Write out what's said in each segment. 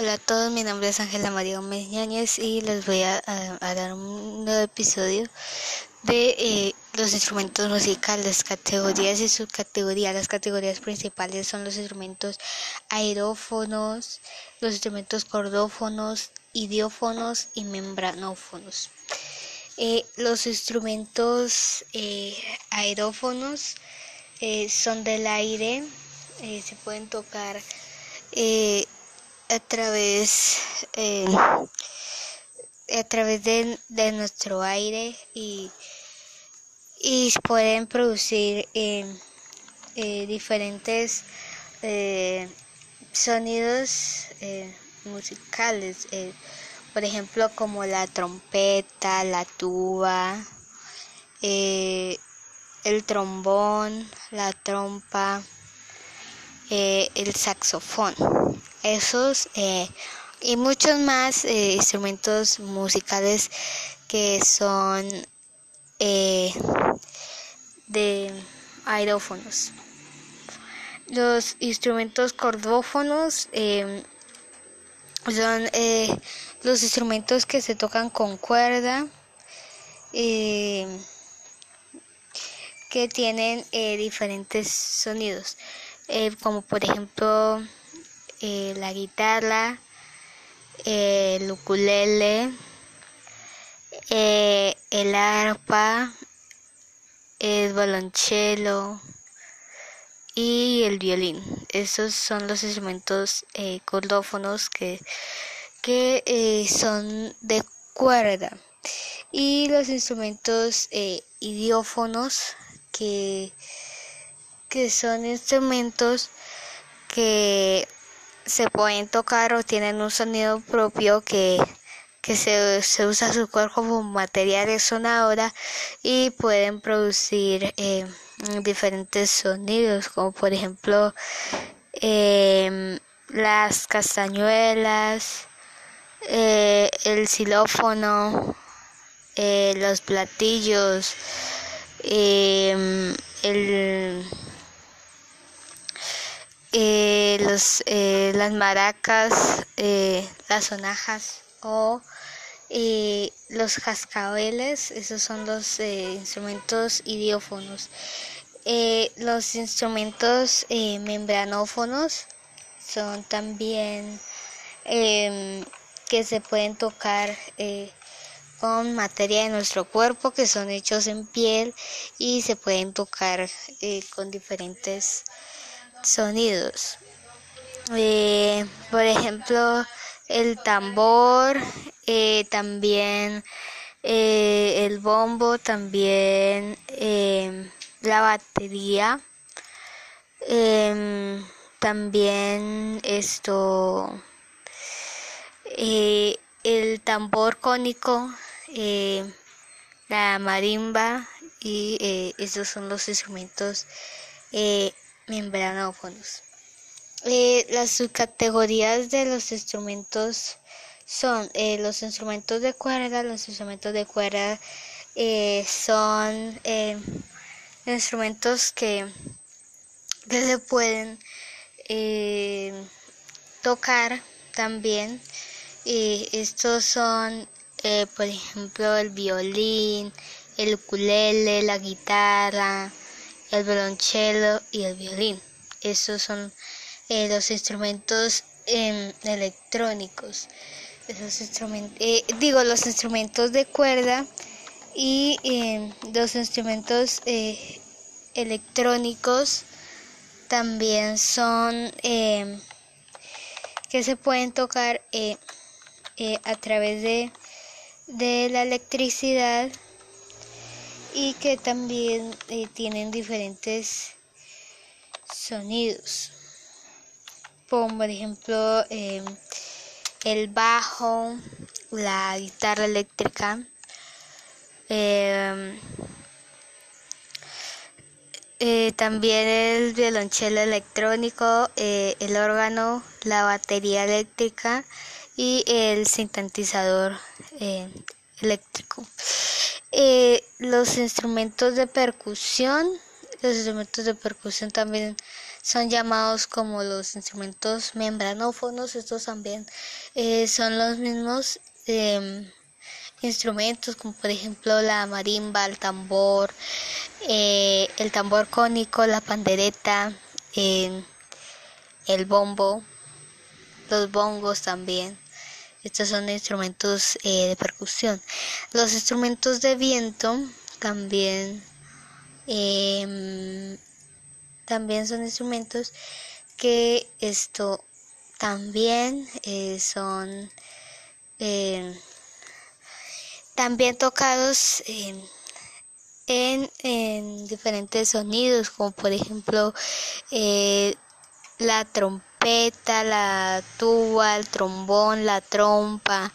Hola a todos, mi nombre es Ángela María Gómez Ñáñez y les voy a, dar un nuevo episodio de eh, los instrumentos musicales, categorías y subcategorías. Las categorías principales son los instrumentos aerófonos, los instrumentos cordófonos, idiófonos y membranófonos. Eh, los instrumentos eh, aerófonos son del aire, se pueden tocar a través eh, a través de, de nuestro aire y, y pueden producir eh, eh, diferentes eh, sonidos eh, musicales eh, por ejemplo como la trompeta la tuba el trombón la trompa el saxofón esos eh, y muchos más eh, instrumentos musicales que son eh, de aerófonos. Los instrumentos cordófonos eh, son los instrumentos que se tocan con cuerda eh, que tienen diferentes sonidos, como por ejemplo eh, la guitarra, eh, el ukulele, eh, el arpa, el violonchelo y el violín. Esos son los instrumentos cordófonos que, que son de cuerda. Y los instrumentos idiófonos que, que son instrumentos que se pueden tocar o tienen un sonido propio que, que se, se usa su cuerpo como material resonadora y pueden producir eh, diferentes sonidos como por ejemplo eh, las castañuelas eh, el xilófono eh, los platillos eh, el eh, los, eh, las maracas, eh, las sonajas o los cascabeles, esos son los instrumentos idiófonos. Los instrumentos membranófonos son también em, que se pueden tocar con materia de nuestro cuerpo que son hechos en piel y se pueden tocar con diferentes sonidos. Eh, por ejemplo, el tambor, eh, también eh, el bombo, también eh, la batería, em, también esto, eh, el tambor cónico, la marimba y esos son los instrumentos membranófonos. Eh, las subcategorías de los instrumentos son eh, los instrumentos de cuerda. Los instrumentos de cuerda eh, son eh, instrumentos que, se pueden eh, tocar también. Y estos son, eh, por ejemplo, el violín, el ukulele, la guitarra, el violonchelo y el violín. Esos son eh, los instrumentos em, electrónicos. Esos instrumentos, digo, los instrumentos de cuerda y em, los instrumentos eh, electrónicos también son em, que se pueden tocar eh, eh, a través de, de la electricidad y que también eh, tienen diferentes sonidos. Como por ejemplo eh, el bajo la guitarra eléctrica eh, eh, también el violonchelo electrónico eh, el órgano la batería eléctrica y el sintetizador eléctrico eh, los instrumentos de percusión los instrumentos de percusión también son llamados como los instrumentos membranófonos. Estos también eh, son los mismos em, instrumentos como por ejemplo la marimba, el tambor, eh, el tambor cónico, la pandereta, em, el bombo, los bongos también. Estos son instrumentos eh, de percusión. Los instrumentos de viento también em, también son instrumentos que esto también eh, son eh, también tocados en, en, diferentes sonidos como por ejemplo eh, la trompeta la tuba el trombón la trompa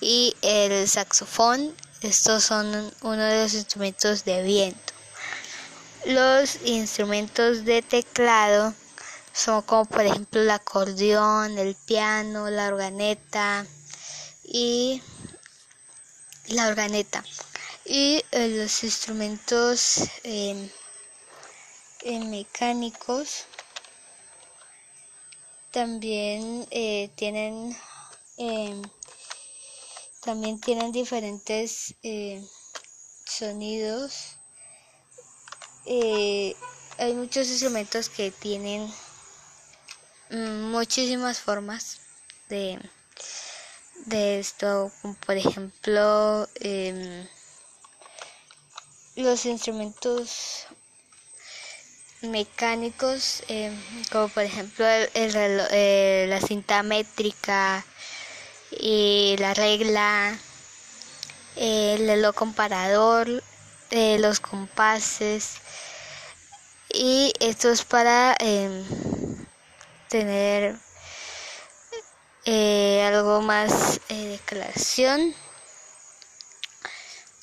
y el saxofón estos son uno de los instrumentos de viento los instrumentos de teclado son como por ejemplo el acordeón, el piano, la organeta y la organeta. Y eh, los instrumentos em, mecánicos también eh, tienen em, también tienen diferentes eh, sonidos. Eh, hay muchos instrumentos que tienen mm, muchísimas formas de, de esto, como por ejemplo em, los instrumentos mecánicos, em, como por ejemplo el, eh, la cinta métrica y la regla, el reloj comparador, eh, los compases. Y esto es para tener eh, algo más eh, de declaración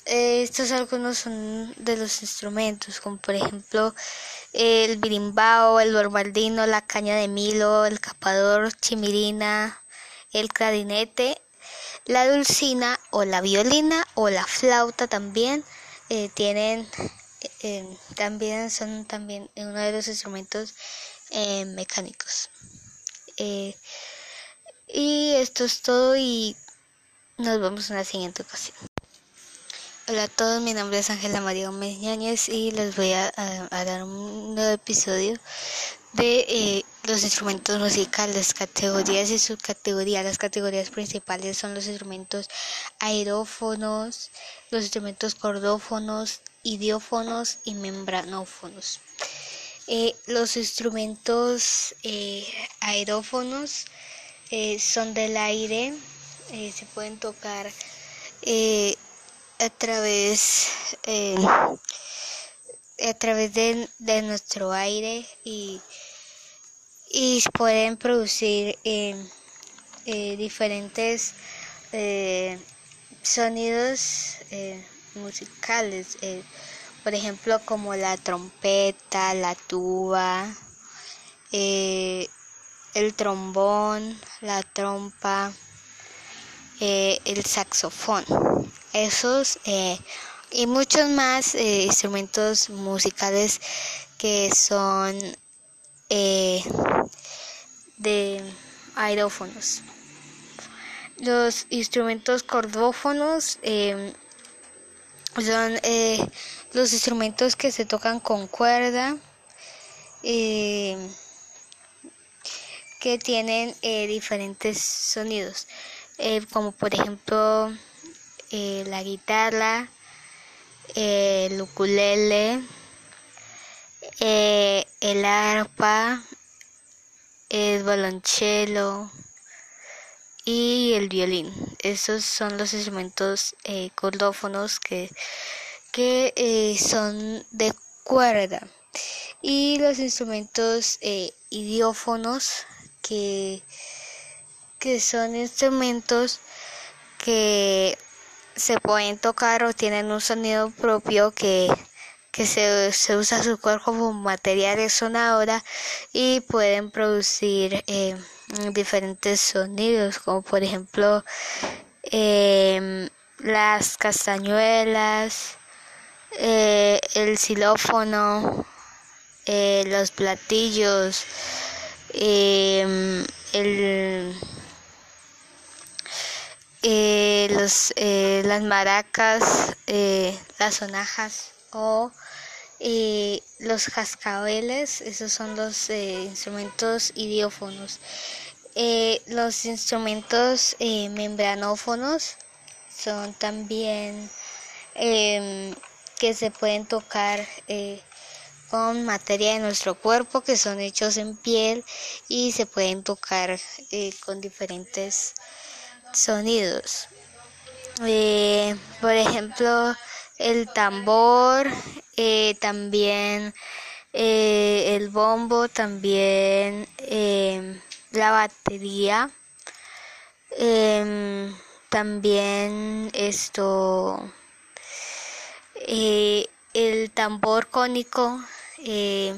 estos algunos son de los instrumentos como por ejemplo el birimbao, el borbardino, la caña de milo, el capador, chimirina, el clarinete, la dulcina o la violina o la flauta también eh, tienen eh, también son también uno de los instrumentos eh, mecánicos. Y esto es todo y nos vemos en la siguiente ocasión Hola a todos, mi nombre es Ángela María Gómez y les voy a, dar un nuevo episodio de los instrumentos musicales, categorías y subcategorías. Las categorías principales son los instrumentos aerófonos, los instrumentos cordófonos, idiófonos y membranófonos. Eh, los instrumentos eh, aerófonos eh, son del aire, se pueden tocar a través a través de, de nuestro aire y y pueden producir eh, eh, diferentes eh, sonidos musicales, por ejemplo como la trompeta, la tuba, el trombón, la trompa, el saxofón. Esos y muchos más instrumentos musicales que son eh, de aerófonos. Los instrumentos cordófonos eh, son eh, los instrumentos que se tocan con cuerda, que tienen diferentes sonidos, como por ejemplo la guitarra, el ukulele, eh, el arpa, el balonchelo y el violín. Esos son los instrumentos eh, cordófonos que, que eh, son de cuerda. Y los instrumentos eh, idiófonos que, que son instrumentos que se pueden tocar o tienen un sonido propio que que se, se usa su cuerpo como material sonadora y pueden producir eh, diferentes sonidos como por ejemplo em, las castañuelas eh, el xilófono eh, los platillos, em, el, eh, los, eh, las maracas, las sonajas o los cascabeles, esos son los instrumentos idiófonos. los instrumentos membranófonos son también em, que se pueden tocar eh, con materia de nuestro cuerpo que son hechos en piel y se pueden tocar eh, con diferentes sonidos. Eh, por ejemplo, el tambor, también el bombo, también la batería, em, también esto eh, el tambor cónico, eh,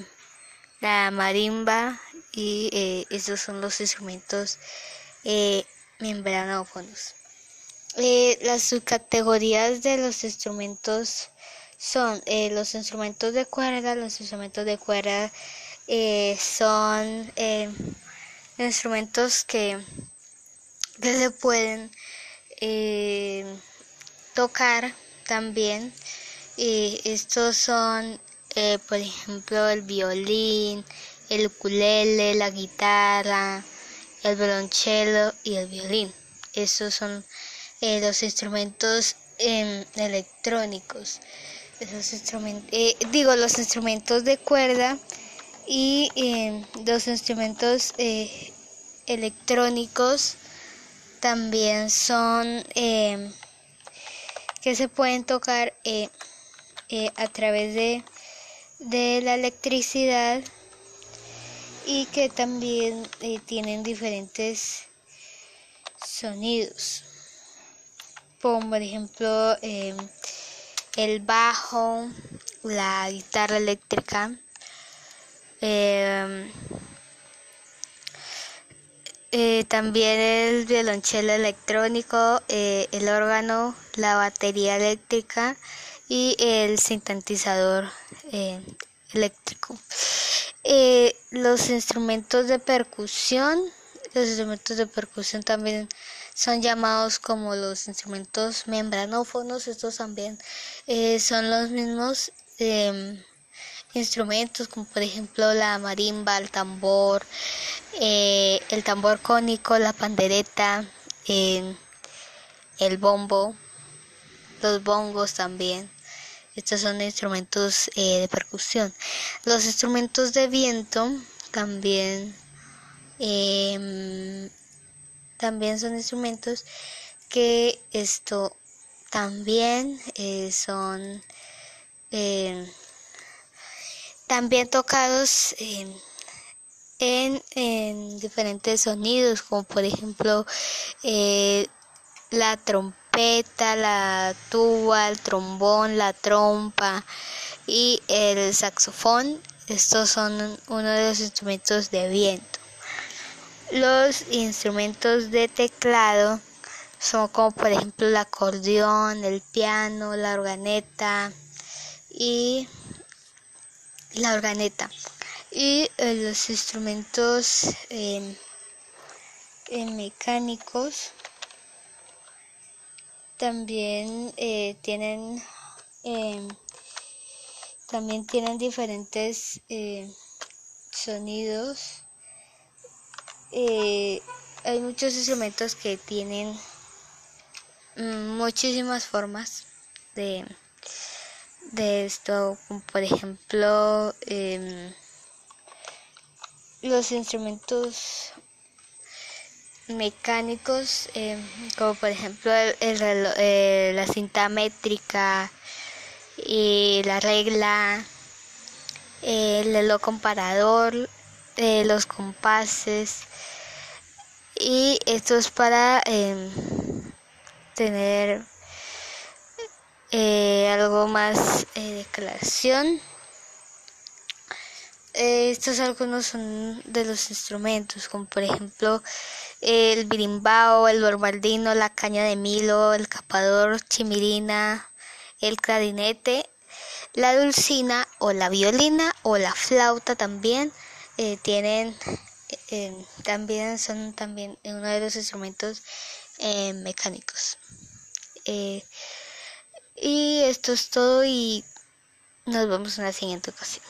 la marimba y eh, esos son los instrumentos membranófonos. las subcategorías de los instrumentos son los instrumentos de cuerda, los instrumentos de cuerda son instrumentos que, se pueden tocar también y estos son, eh, por ejemplo, el violín, el ukulele, la guitarra, el violonchelo y el violín. Estos son eh, los instrumentos em, electrónicos. Esos instrumentos, eh, digo, los instrumentos de cuerda y em, los instrumentos electrónicos también son em, que se pueden tocar eh, a través de, de, la electricidad y que también eh, tienen diferentes sonidos como por ejemplo em, el bajo la guitarra eléctrica em, eh, también el violonchelo electrónico, el órgano, la batería eléctrica y el sintetizador eh, eléctrico. Eh, los instrumentos de percusión, los instrumentos de percusión también son llamados como los instrumentos membranófonos, estos también eh, son los mismos em, instrumentos como por ejemplo la marimba, el tambor, el tambor cónico, la pandereta, el bombo, los bongos también. Estos son instrumentos eh, de percusión. Los instrumentos de viento también, em, también son instrumentos que esto también eh, son em, también tocados en, en, diferentes sonidos como por ejemplo eh, la trompeta la tuba, el trombón, la trompa y el saxofón. Estos son uno de los instrumentos de viento. Los instrumentos de teclado son como por ejemplo el acordeón, el piano, la organeta y la organeta. Y eh, los instrumentos eh, mecánicos también eh, tienen em, también tienen diferentes eh, sonidos. Eh, hay muchos instrumentos que tienen mm, muchísimas formas de de esto como por ejemplo em, los instrumentos mecánicos, eh, como por ejemplo el, eh, la cinta métrica, y la regla, el reloj comparador, eh, los compases, y esto es para em, tener algo más de creación. estos algunos son de los instrumentos, como por ejemplo el birimbao, el borbardino, la caña de milo, el capador, chimirina, el clarinete, La dulcina o la violina o la flauta también eh, tienen eh, también son también uno de los instrumentos mecánicos. y esto es todo y nos vemos en la siguiente ocasión.